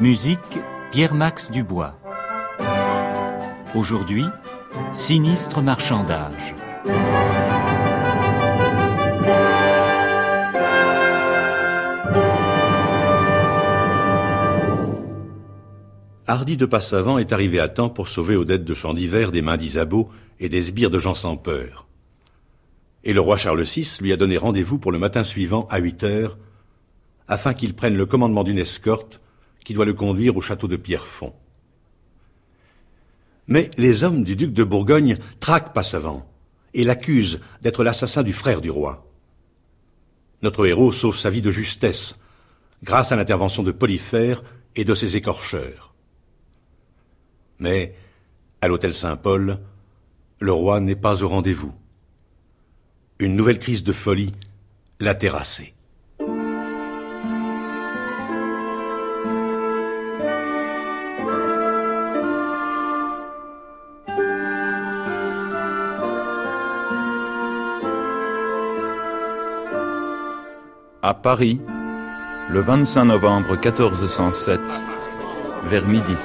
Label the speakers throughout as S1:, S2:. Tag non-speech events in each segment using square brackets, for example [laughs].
S1: Musique Pierre-Max Dubois. Aujourd'hui, Sinistre marchandage.
S2: Hardy de Passavant est arrivé à temps pour sauver Odette de Champ d'Hiver des mains d'Isabeau et des sbires de Jean sans peur. Et le roi Charles VI lui a donné rendez-vous pour le matin suivant à 8 heures, afin qu'il prenne le commandement d'une escorte qui doit le conduire au château de Pierrefonds. Mais les hommes du duc de Bourgogne traquent Passavant et l'accusent d'être l'assassin du frère du roi. Notre héros sauve sa vie de justesse grâce à l'intervention de Polyphère et de ses écorcheurs. Mais, à l'hôtel Saint-Paul, le roi n'est pas au rendez-vous. Une nouvelle crise de folie l'a terrassé.
S3: À Paris, le 25 novembre 1407, vers midi.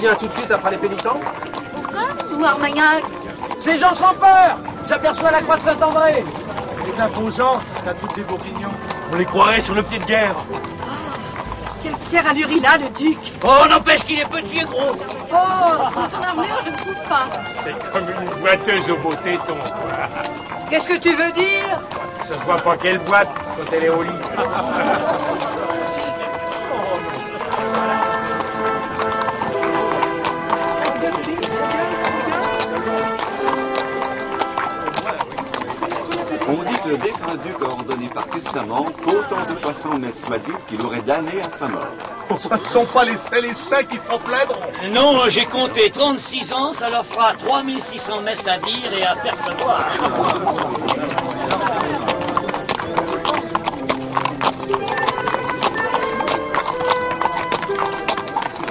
S4: Vient tout de suite après les pénitents
S5: Pourquoi Ou Armagnac
S6: C'est Jean sans peur J'aperçois la croix de Saint-André
S4: C'est imposant, t'as toutes des bourguignons. On les croirait sur le pied de guerre.
S5: Quelle fière allure il a, le duc
S6: Oh, n'empêche qu'il est petit et gros
S5: Oh, sans son armure, je ne trouve pas.
S7: C'est comme une boiteuse au beau téton, quoi.
S5: Qu'est-ce que tu veux dire?
S7: Ça se voit pas quelle boîte quand elle est au lit. [laughs]
S8: le défunt duc a ordonné par testament qu'autant de fois sans messe soit dit qu'il aurait damné à sa mort. [laughs]
S4: Ce ne sont pas les Célestins qui s'en plaindront.
S6: Non, j'ai compté 36 ans, ça leur fera 3600 messes à dire et à percevoir.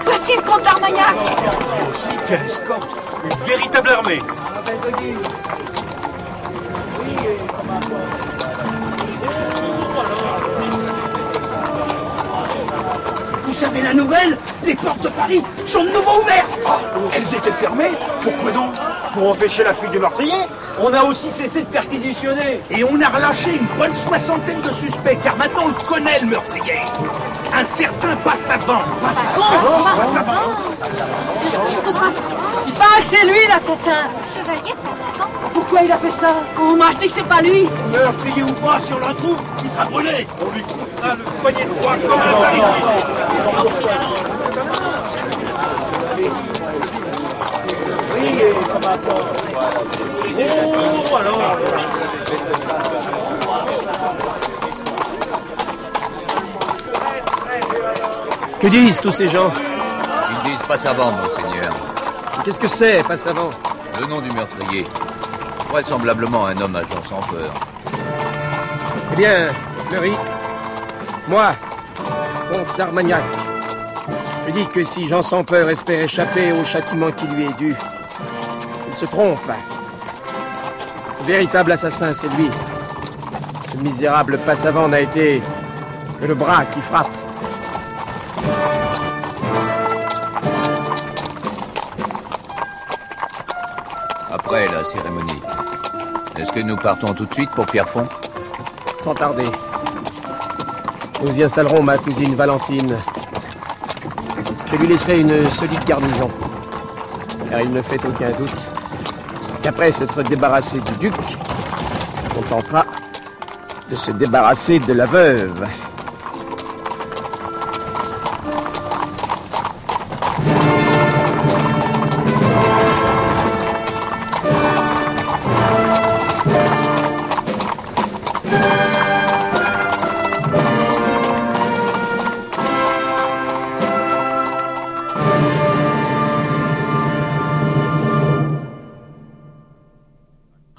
S5: Voici le comte d'Armagnac
S4: Quelle escorte Une véritable armée
S9: Vous savez la nouvelle? Les portes de Paris sont de nouveau ouvertes.
S4: Elles étaient fermées? Pourquoi donc? Pour empêcher la fuite du meurtrier?
S6: On a aussi cessé de perquisitionner.
S9: Et on a relâché une bonne soixantaine de suspects, car maintenant on le connaît, le meurtrier Un certain Passavant.
S5: Il paraît que c'est lui, l'assassin.
S10: Chevalier de Passavant.
S5: Pourquoi il a fait ça? On m'a dit que c'est pas lui.
S4: Meurtrier ou pas, si on le retrouve, il sera brûlé On lui coupera le poignet de doigt comme un baril. Oh, alors
S11: Que disent tous ces gens
S12: Ils disent pas savant, monseigneur.
S11: Qu'est-ce que c'est, pas savant
S12: Le nom du meurtrier. Vraisemblablement un homme à Jean sans peur.
S11: Eh bien, Fleury, moi, comte d'Armagnac, je dis que si Jean sans peur espère échapper au châtiment qui lui est dû, il se trompe. Le véritable assassin, c'est lui. Ce misérable passavant n'a été que le bras qui frappe.
S12: Après la cérémonie. Est-ce que nous partons tout de suite pour Pierrefonds?
S11: Sans tarder. Nous y installerons ma cousine Valentine. je lui laisserai une solide garnison. Car il ne fait aucun doute qu'après s'être débarrassé du duc, on tentera de se débarrasser de la veuve.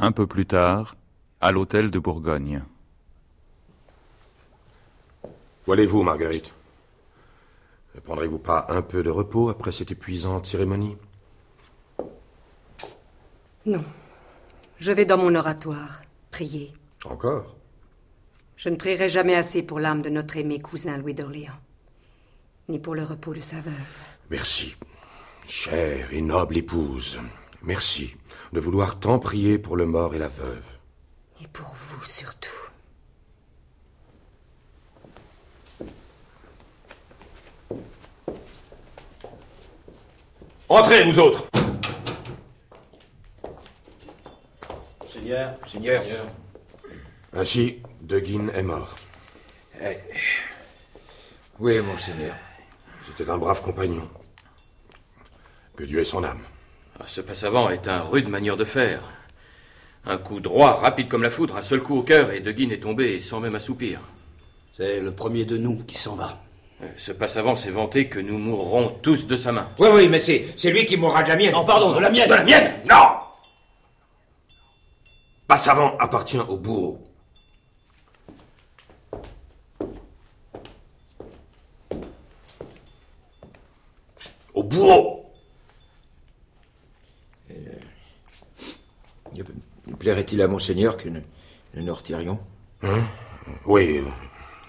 S3: Un peu plus tard, à l'hôtel de Bourgogne.
S10: Où allez-vous, Marguerite? Ne prendrez-vous pas un peu de repos après cette épuisante cérémonie?
S13: Non. Je vais dans mon oratoire, prier.
S10: Encore?
S13: Je ne prierai jamais assez pour l'âme de notre aimé cousin Louis d'Orléans, ni pour le repos de sa veuve.
S10: Merci, chère et noble épouse. Merci de vouloir tant prier pour le mort et la veuve.
S13: Et pour vous surtout.
S10: Entrez, vous autres
S14: Seigneur, Seigneur.
S10: Ainsi, De Guin est mort.
S14: Eh, Oui, monseigneur.
S10: C'était un brave compagnon. Que Dieu ait son âme.
S15: Ah, Ce passavant est un rude manière de faire. Un coup droit, rapide comme la foudre, un seul coup au cœur, et De Guin est tombé sans même assoupir.
S9: C'est le premier de nous qui s'en va.
S15: Euh, Ce passavant s'est vanté que nous mourrons tous de sa main.
S7: Oui, oui, mais c'est, c'est lui qui mourra de la mienne.
S9: Non, pardon, de la mienne.
S10: De la mienne Non Passavant appartient au bourreau. Au bourreau
S14: Plairait-il à monseigneur que nous, nous nous retirions
S10: Hein Oui, euh,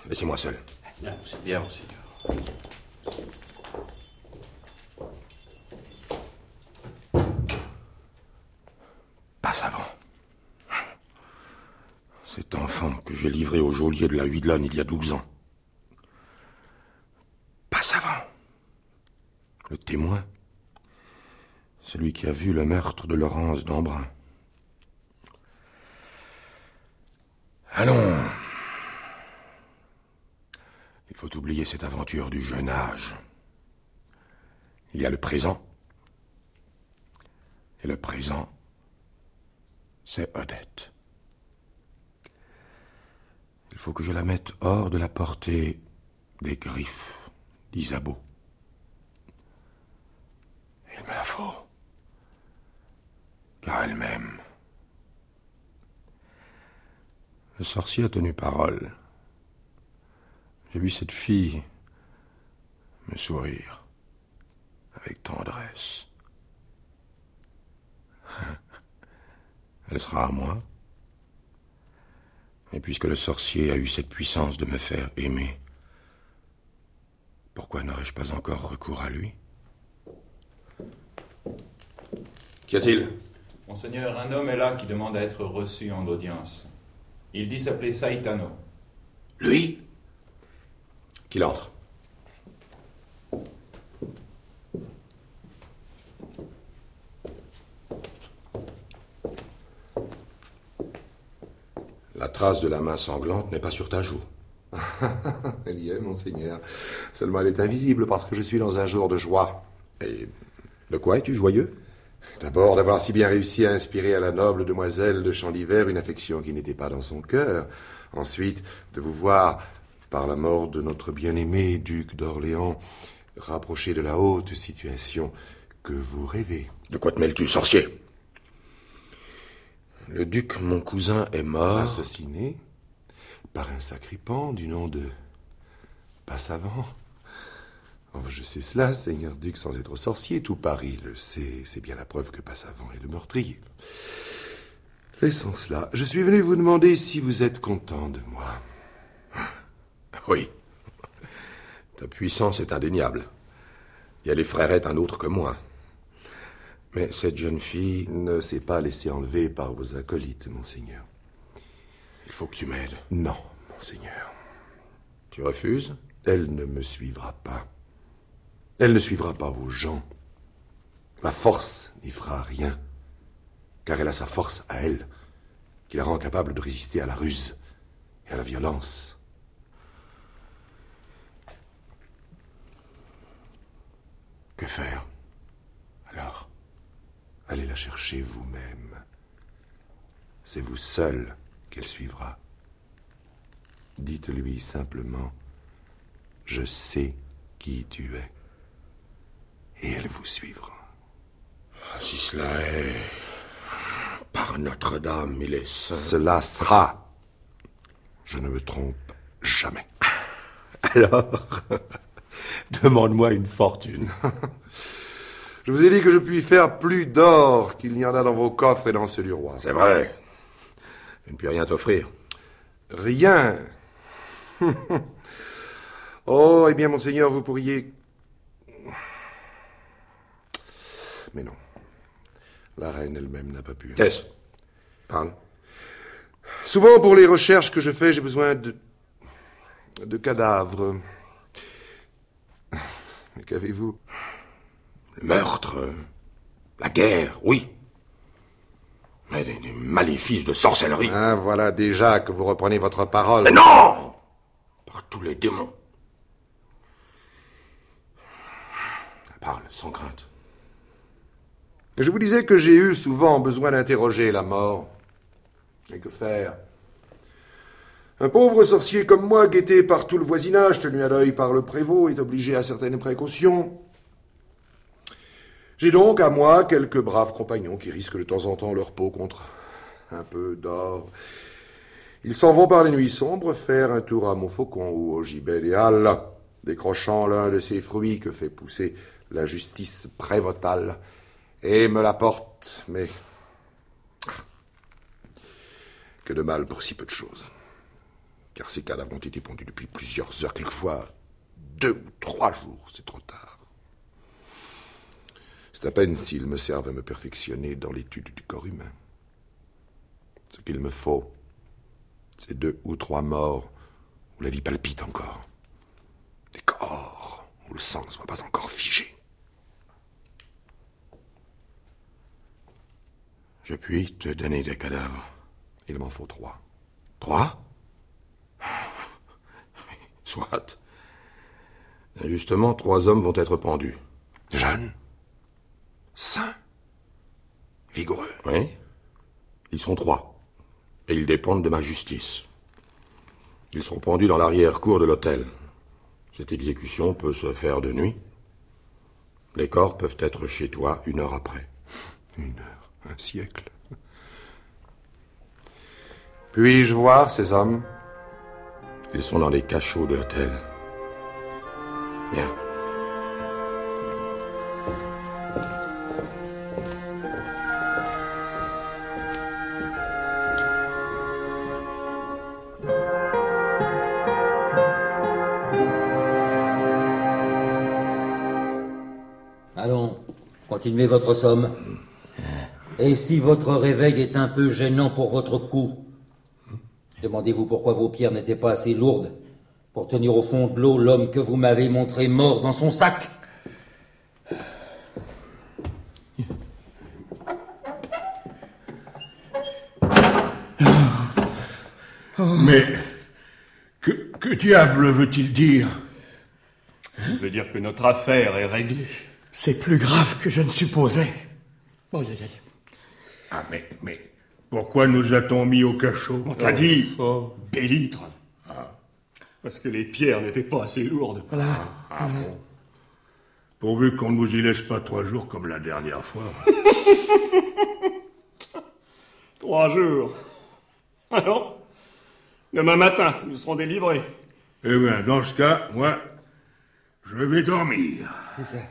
S10: laissez-moi seul.
S15: C'est bien, monseigneur.
S10: Passavant. Cet enfant que j'ai livré au geôlier de la Huidelonne il y a douze ans. Passavant. Le témoin. Celui qui a vu le meurtre de Laurence d'Embrun. Allons. Il faut oublier cette aventure du jeune âge. Il y a le présent. Et le présent, c'est Odette. Il faut que je la mette hors de la portée des griffes d'Isabeau. Il me la faut. Car elle m'aime. Le sorcier a tenu parole. J'ai vu cette fille me sourire avec tendresse. [laughs] Elle sera à moi. Et puisque le sorcier a eu cette puissance de me faire aimer, pourquoi n'aurais-je pas encore recours à lui? Qu'y a-t-il?
S3: Monseigneur, un homme est là qui demande à être reçu en audience. Il dit s'appeler Saitano.
S10: Lui Qu'il entre. La trace de la main sanglante n'est pas sur ta joue. [laughs]
S16: Elle y est, monseigneur. Seulement elle est invisible parce que je suis dans un jour de joie.
S10: Et de quoi es-tu joyeux?
S16: D'abord d'avoir si bien réussi à inspirer à la noble demoiselle de Chandivert une affection qui n'était pas dans son cœur. Ensuite, de vous voir, par la mort de notre bien-aimé duc d'Orléans, rapproché de la haute situation que vous rêvez.
S10: De quoi te mêles-tu, sorcier? Le duc, mon cousin, est mort.
S16: Assassiné par un sacripant du nom de Passavant. Oh, je sais cela, seigneur duc, sans être sorcier. Tout Paris le sait. C'est bien la preuve que Passavant est le meurtrier. Laissons cela. Je suis venu vous demander si vous êtes content de moi.
S10: Oui. Ta puissance est indéniable. Il y a les frérettes un autre que moi. Mais cette jeune fille...
S16: Ne s'est pas laissée enlever par vos acolytes, monseigneur.
S10: Il faut que tu m'aides.
S16: Non, monseigneur.
S10: Tu refuses?
S16: Elle ne me suivra pas. Elle ne suivra pas vos gens. La force n'y fera rien, car elle a sa force à elle, qui la rend capable de résister à la ruse et à la violence.
S10: Que faire Alors?
S16: Allez la chercher vous-même. C'est vous seul qu'elle suivra. Dites-lui simplement Je sais qui tu es. Et elle vous suivra.
S10: Ah, Si cela est. Par Notre-Dame, il est saint.
S16: Cela sera. Je ne me trompe jamais. [laughs]
S10: Alors, [laughs] demande-moi une fortune. [laughs]
S16: Je vous ai dit que je puis faire plus d'or qu'il n'y en a dans vos coffres et dans ceux du roi.
S10: C'est vrai. Je ne puis rien t'offrir.
S16: Rien. oh, eh bien, monseigneur, vous pourriez. Mais non. La reine elle-même n'a pas pu.
S10: Qu'est-ce Parle.
S16: Souvent, pour les recherches que je fais, j'ai besoin de. de cadavres. [laughs] Mais qu'avez-vous?
S10: Le meurtre, la guerre, oui. Mais des, des maléfices de sorcellerie.
S16: Ah, voilà déjà que vous reprenez votre parole.
S10: Mais non Par tous les démons. Parle, sans crainte.
S16: Je vous disais que j'ai eu souvent besoin d'interroger la mort. Et que faire? Un pauvre sorcier comme moi, guetté par tout le voisinage, tenu à l'œil par le prévôt, est obligé à certaines précautions. J'ai donc à moi quelques braves compagnons qui risquent de temps en temps leur peau contre un peu d'or. Ils s'en vont par les nuits sombres faire un tour à Montfaucon ou au gibet des Halles, décrochant l'un de ces fruits que fait pousser la justice prévotale, et me l'apportent, mais que de mal pour si peu de choses. Car ces cadavres ont été pondus depuis plusieurs heures, quelquefois deux ou trois jours, c'est trop tard. C'est à peine s'ils me servent à me perfectionner dans l'étude du corps humain. Ce qu'il me faut, c'est deux ou trois morts où la vie palpite encore. Des corps où le sang ne soit pas encore figé.
S10: Je puis te donner des cadavres.
S16: Il m'en faut trois.
S10: Trois? [laughs] Soit. Justement, trois hommes vont être pendus.
S16: Jeunes? Sains? Vigoureux?
S10: Oui. Ils sont trois. Et ils dépendent de ma justice. Ils seront pendus dans l'arrière-cour de l'hôtel. Cette exécution peut se faire de nuit. Les corps peuvent être chez toi une heure après.
S16: Une heure, siècle. Puis-je voir ces hommes?
S10: Ils sont dans les cachots de l'hôtel. Bien.
S17: Allons, continuez votre somme. Et si votre réveil est un peu gênant pour votre cou, demandez-vous pourquoi vos pierres n'étaient pas assez lourdes pour tenir au fond de l'eau l'homme que vous m'avez montré mort dans son sac.
S4: Mais que, que diable veut-il dire?
S18: Il veut dire que notre affaire est réglée.
S9: C'est plus grave que je ne supposais. Aïe, aïe, aïe.
S4: Ah, mais, mais pourquoi nous a-t-on mis au cachot
S18: On t'a dit, Bélitre. Parce que les pierres n'étaient pas assez lourdes.
S9: Voilà.
S4: Ah bon Pourvu qu'on ne nous y laisse pas trois jours comme la dernière fois. [laughs]
S18: Trois jours. Alors, demain matin, nous serons délivrés.
S4: Eh bien, dans ce cas, moi, je vais dormir.
S9: C'est ça.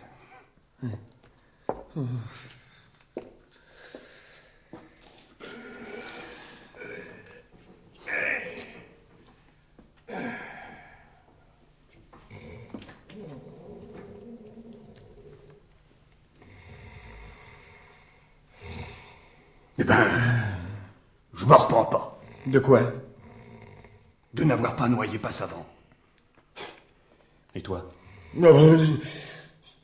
S18: Eh ben, je me reprends pas.
S9: De quoi?
S18: De n'avoir pas noyé pas savant. Et toi?
S9: Non,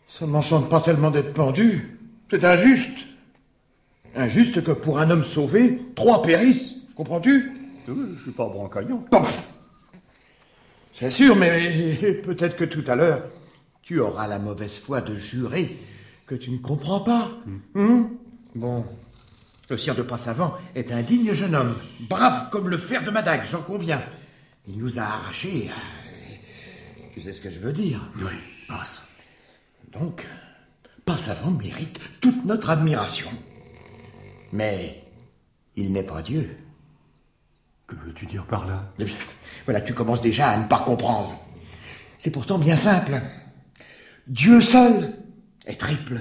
S9: Ça m'enchante pas tellement d'être pendu. C'est injuste. Injuste que pour un homme sauvé, trois périssent. Comprends-tu?
S18: Je suis pas brancaillant.
S9: C'est sûr, mais [laughs] peut-être que tout à l'heure, tu auras la mauvaise foi de jurer que tu ne comprends pas. Hum bon. Le sire de Passavant est un digne jeune homme, brave comme le fer de ma dague, j'en conviens. Il nous a arrachés. euh, Tu sais ce que je veux dire
S18: Oui, passe.
S9: Donc, Passavant mérite toute notre admiration. Mais il n'est pas Dieu.
S18: Que veux-tu dire par là?
S9: Eh bien, Voilà, tu commences déjà à ne pas comprendre. C'est pourtant bien simple. Dieu seul est triple.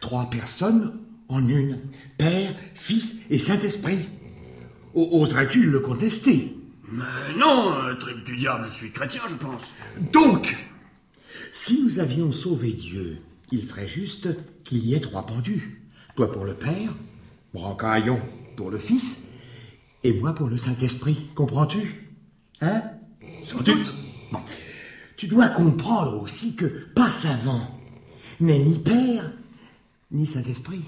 S9: Trois personnes en une. Père, Fils et Saint-Esprit. Oserais-tu le contester?
S18: Mais non, euh, triple du diable, je suis chrétien, je pense.
S9: Donc, si nous avions sauvé Dieu, il serait juste qu'il y ait trois pendus. Toi pour le Père, Brancaillon pour le Fils, et moi pour le Saint-Esprit. Comprends-tu? Hein?
S18: Sans doute.
S9: Bon. Tu dois comprendre aussi que Passavant n'est ni Père, ni Saint-Esprit.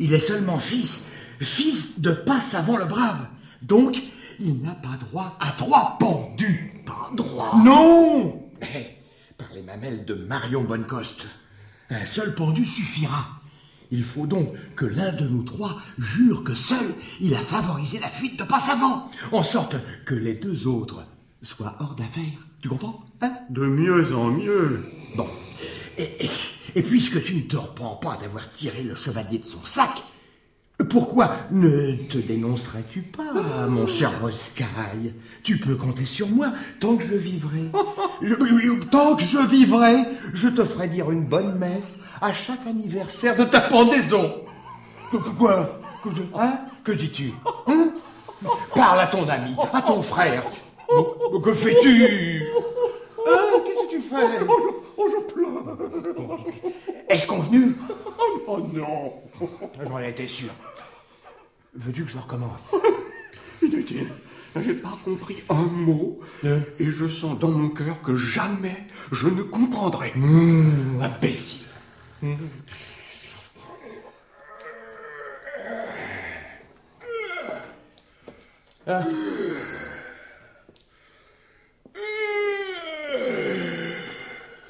S9: Il est seulement Fils, Fils de Passavant le Brave. Donc, il n'a pas droit à trois pendus. Pas droit Non Eh, Par les mamelles de Marion Bonnecoste. Un seul pendu suffira. Il faut donc que l'un de nous trois jure que seul il a favorisé la fuite de Passavant, en sorte que les deux autres soient hors d'affaire. Tu comprends? Hein?
S18: De mieux en mieux.
S9: Bon. Et, et- et puisque tu ne te repens pas d'avoir tiré le chevalier de son sac, pourquoi ne te dénoncerais-tu pas, mon cher Bolsky Tu peux compter sur moi tant que je vivrai. [laughs] Je- tant que je vivrai, je te ferai dire une bonne messe à chaque anniversaire de ta pendaison. Quoi? Que, hein? Que dis-tu? Hein? Parle à ton ami, à ton frère. [laughs] Que fais-tu? Hein Qu'est-ce que tu fais?
S18: Oh, je pleure.
S9: Est-ce convenu?
S18: Oh non.
S9: J'en étais sûr. Veux-tu que je recommence?
S18: Inutile. J'ai pas compris un mot. Et je sens dans mon cœur que jamais je ne comprendrai.
S9: Mmh, imbécile. Ah.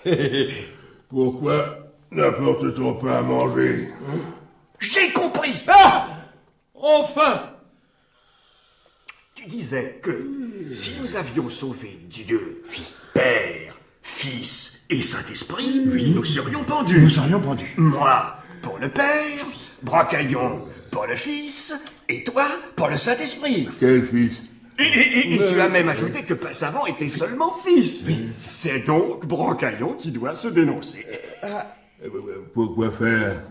S9: [laughs]
S4: Pourquoi n'apporte-t-on pas à manger hein?
S9: J'ai compris Ah Enfin
S18: Tu disais que si nous avions sauvé Dieu, Père, Fils et Saint-Esprit, nous serions pendus.
S9: Nous serions pendus.
S18: Moi pour le Père, Bracaillon pour le Fils, et toi pour le Saint-Esprit.
S4: Quel fils?
S18: Et, et- et- et tu as même ajouté que Passavant était seulement fils. C'est donc Bracaillon qui doit se dénoncer.
S4: Pourquoi faire?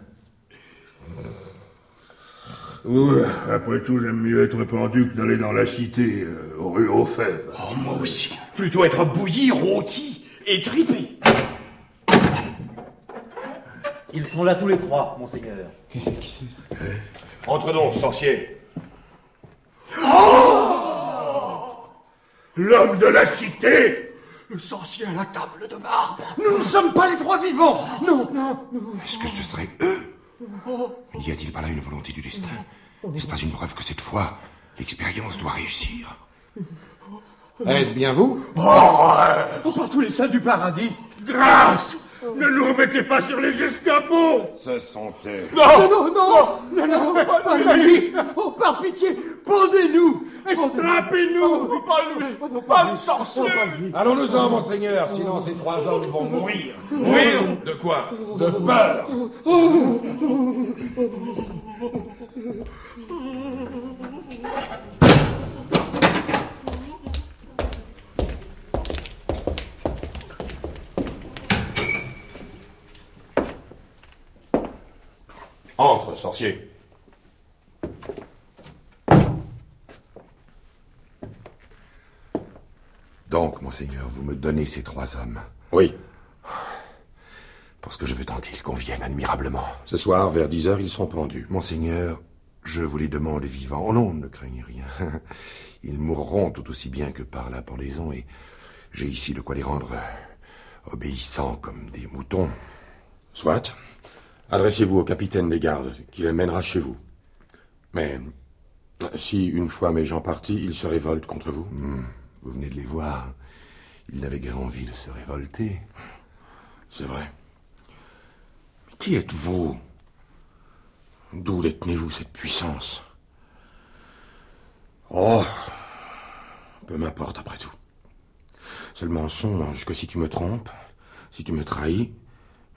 S4: Ouais, Après tout, j'aime mieux être pendu que d'aller dans la cité, euh, rue aux Fèves.
S9: Oh, moi aussi. Plutôt être bouilli, rôti et tripé.
S19: Ils sont là tous les trois, monseigneur.
S4: Entre donc, sorcier. L'homme de la cité
S9: Le sorcier à la table de marbre. Nous ne sommes pas les trois vivants. Non, non, non.
S10: Est-ce que ce serait eux? N'y a-t-il pas là une volonté du destin? N'est-ce pas une preuve que cette fois, l'expérience doit réussir?
S11: Est-ce bien vous?
S9: Oh, par tous les saints du paradis.
S4: Grâce Ne nous remettez pas sur les escabeaux.
S10: Ce sont eux.
S9: Non, non, non, non, non, pas, pas lui. Oh, par pitié, pendez-nous.
S4: Estrapez-nous
S9: Pas lui, pas le sorcier.
S11: Allons-nous-en, monseigneur, sinon ces trois hommes vont mourir.
S4: Mourir. De quoi? De peur
S10: Donc, monseigneur, vous me donnez ces trois hommes
S11: Oui.
S10: Pour ce que je veux tant ils conviennent admirablement.
S11: Ce soir, vers 10 heures, ils sont pendus.
S10: Monseigneur, je vous les demande vivants. Oh non, ne craignez rien. [laughs] Ils mourront tout aussi bien que par la pendaison, et j'ai ici de quoi les rendre obéissants comme des moutons. Soit. Adressez-vous au capitaine des gardes, qui les mènera chez vous. Mais si, une fois mes gens partis, ils se révoltent contre vous
S16: Hmm, Vous venez de les voir. Ils n'avaient guère envie de se révolter.
S10: C'est vrai. Mais qui êtes-vous? D'où détenez-vous cette puissance? Oh Peu m'importe après tout. Seulement songe que si tu me trompes, si tu me trahis,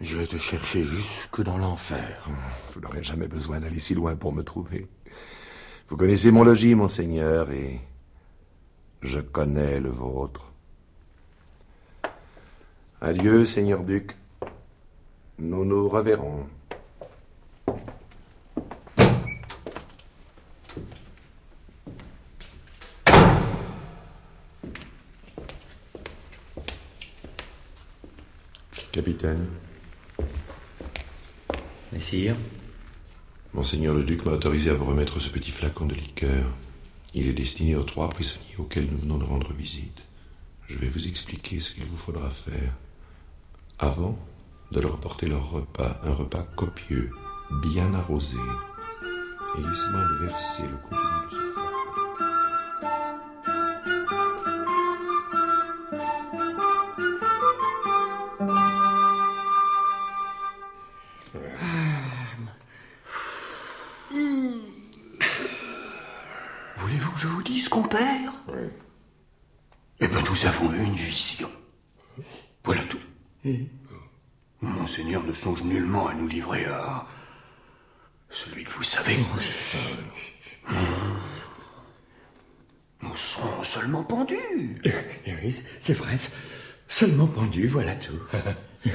S10: j'irai te chercher jusque dans l'enfer.
S16: Vous n'aurez jamais besoin d'aller si loin pour me trouver. Vous connaissez mon logis, monseigneur, et je connais le vôtre. Adieu, seigneur duc. Nous nous reverrons. Capitaine,
S17: Messire,
S16: Monseigneur le duc m'a autorisé à vous remettre ce petit flacon de liqueur. Il est destiné aux trois prisonniers auxquels nous venons de rendre visite. Je vais vous expliquer ce qu'il vous faudra faire. Avant de leur apporter leur repas, un repas copieux, bien arrosé. Ayez soin de verser le contenu de ce
S18: songe nullement à nous livrer à celui que vous savez. Nous serons seulement pendus.
S9: Eh oui, c'est vrai. Seulement pendu, voilà tout. [laughs]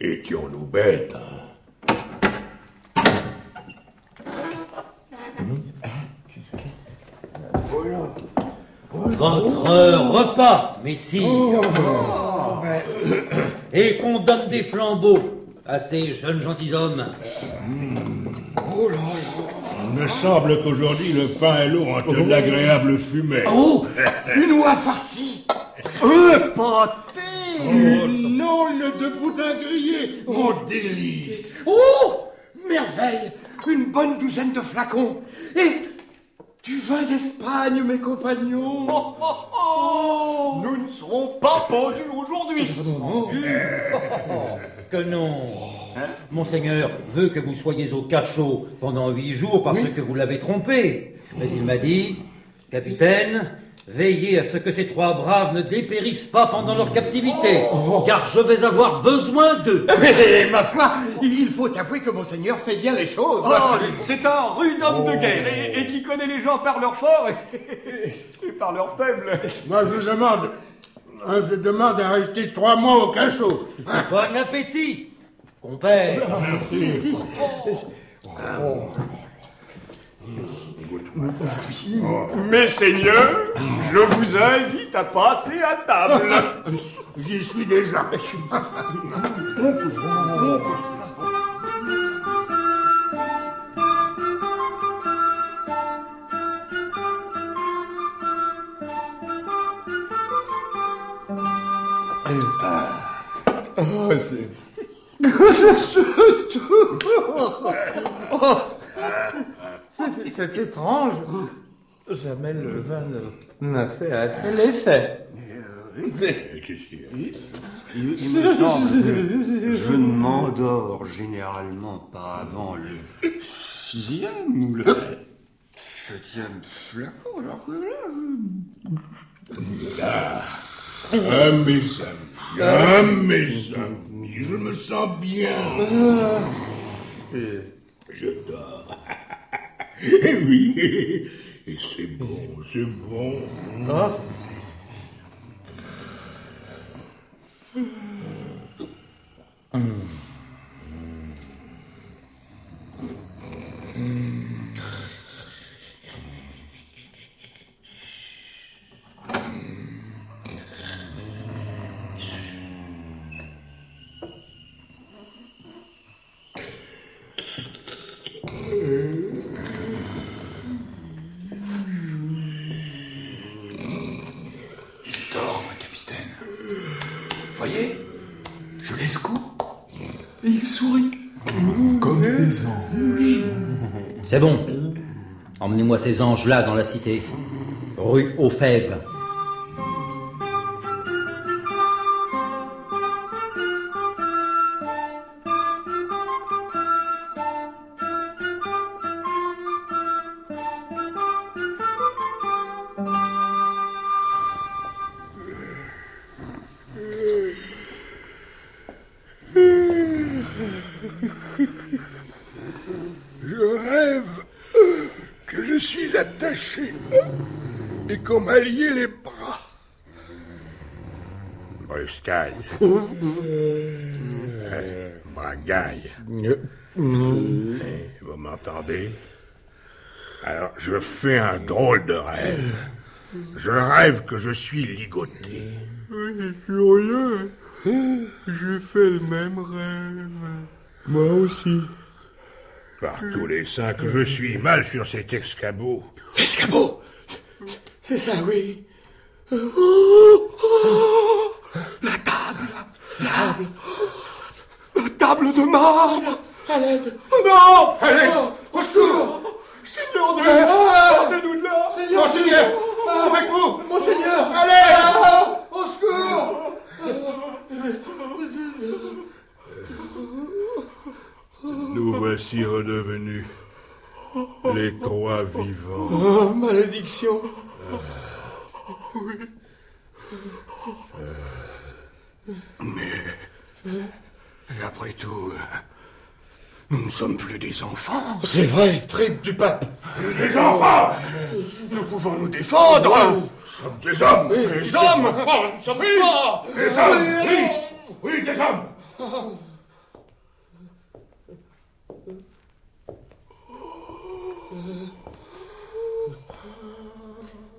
S4: Étions-nous bêtes, hein?
S17: Votre euh, repas, messire.
S9: Oh, [coughs]
S17: Et qu'on donne des flambeaux à ces jeunes gentilshommes.
S9: Oh là
S4: Il me semble qu'aujourd'hui le pain et l'eau ont de l'agréable fumée.
S9: Oh Une oie farcie. [laughs]
S4: Un
S9: pâté.
S4: Une aule de boudin grillé. Oh, délice.
S9: Oh Merveille. Une bonne douzaine de flacons. Et du vin d'Espagne, mes compagnons.
S19: Oh, Nous ne serons pas pendus aujourd'hui.
S17: Que non. Monseigneur veut que vous soyez au cachot pendant huit jours parce que vous l'avez trompé. Mais il m'a dit, capitaine, veillez à ce que ces trois braves ne dépérissent pas pendant leur captivité, car je vais avoir besoin d'eux. [laughs]
S9: Mais, ma foi, il faut avouer que monseigneur fait bien les choses.
S19: Oh, c'est un rude homme de guerre et, et qui connaît les gens par leur fort et, [laughs] et par leur faible.
S4: Moi je demande, hein, je demande à rester trois mois au cachot.
S17: Bon appétit, compère.
S4: Merci.
S9: Merci.
S19: Mes seigneurs, je vous invite à passer à table.
S4: J'y suis déjà.
S9: Oh, c'est... c'est c'est étrange. Jamais le vin ne m'a fait un tel effet.
S18: Il, il me semble que je ne m'endors généralement pas avant le sixième ou le septième flacon, alors que là,
S4: Ah, ah, mes amis, ah, mes amis, je me sens bien. Je dors. [laughs] Eh oui, et c'est bon, c'est bon.
S9: Ah.
S18: Il dort, mon capitaine. Voyez, je l'escoue.
S9: il sourit. Comme des anges.
S17: C'est bon. Emmenez-moi ces anges-là dans la cité. Rue aux Fèves.
S4: Euh, Bragaille. Eh, Vous m'entendez? Alors, je fais un drôle de rêve. Je rêve que je suis ligoté.
S9: C'est curieux. J'ai fait le même rêve. Moi aussi.
S4: Par tous les saints que je suis mal sur cet escabeau.
S9: Escabeau? C'est ça, oui. La table La table La table de marbre. À l'aide. Oh non.
S4: À l'aide.
S9: Au secours. Seigneur Dieu Sortez-nous de là.
S4: Monseigneur Avec vous
S9: Monseigneur.
S4: Allez.
S9: Au secours.
S4: Nous voici redevenus les trois vivants.
S9: Oh, malédiction. Oui.
S4: Mais, et après tout, nous ne sommes plus des enfants.
S9: C'est vrai, triple du pape
S4: Des enfants.
S9: Nous pouvons nous défendre.
S4: Nous sommes des hommes.
S9: Des hommes Oh, Nous sommes
S4: Oui,
S9: forts.
S4: Des hommes. Oui. Oui, des hommes.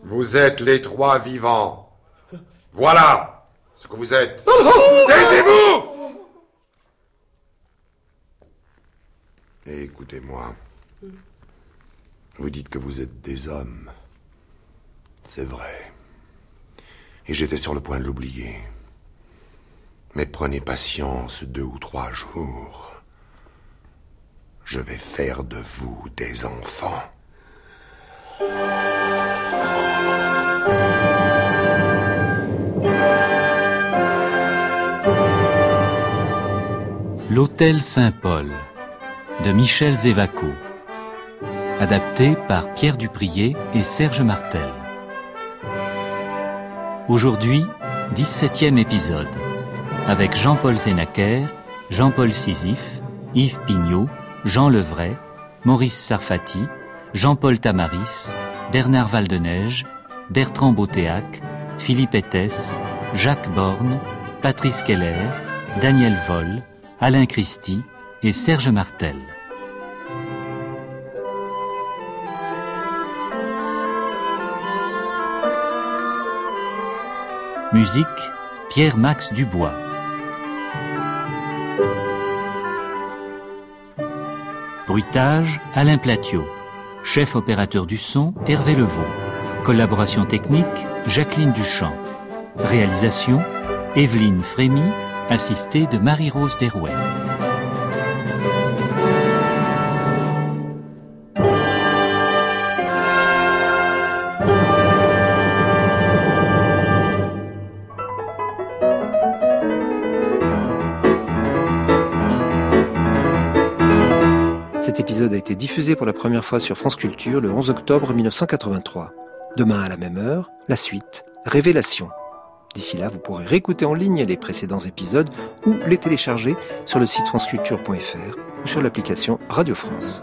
S16: Vous êtes les trois vivants. Voilà ce que vous êtes. Taisez-vous Et écoutez-moi. Vous dites que vous êtes des hommes. C'est vrai. Et j'étais sur le point de l'oublier. Mais prenez patience deux ou trois jours. Je vais faire de vous des enfants.
S1: L'Hôtel Saint-Paul de Michel Zévaco. Adapté par Pierre Duprier et Serge Martel. Aujourd'hui, 17e épisode. Avec Jean-Paul Zénaquer, Jean-Paul Sisyphe, Yves Pignot, Jean Levray, Maurice Sarfati, Jean-Paul Tamaris, Bernard Valdeneige, Bertrand Beautéac, Philippe Ettès, Jacques Borne, Patrice Keller, Daniel Voll, Alain Christie et Serge Martel. Musique Pierre-Max Dubois. Bruitage Alain Platiot. Chef opérateur du son Hervé Levaux. Collaboration technique Jacqueline Duchamp. Réalisation Evelyne Frémy, assistée de Marie-Rose Derouet.
S20: Cet épisode a été diffusé pour la première fois sur France Culture le 11 octobre 1983. Demain à la même heure, la suite, Révélation. D'ici là, vous pourrez réécouter en ligne les précédents épisodes ou les télécharger sur le site franceculture.fr ou sur l'application Radio France.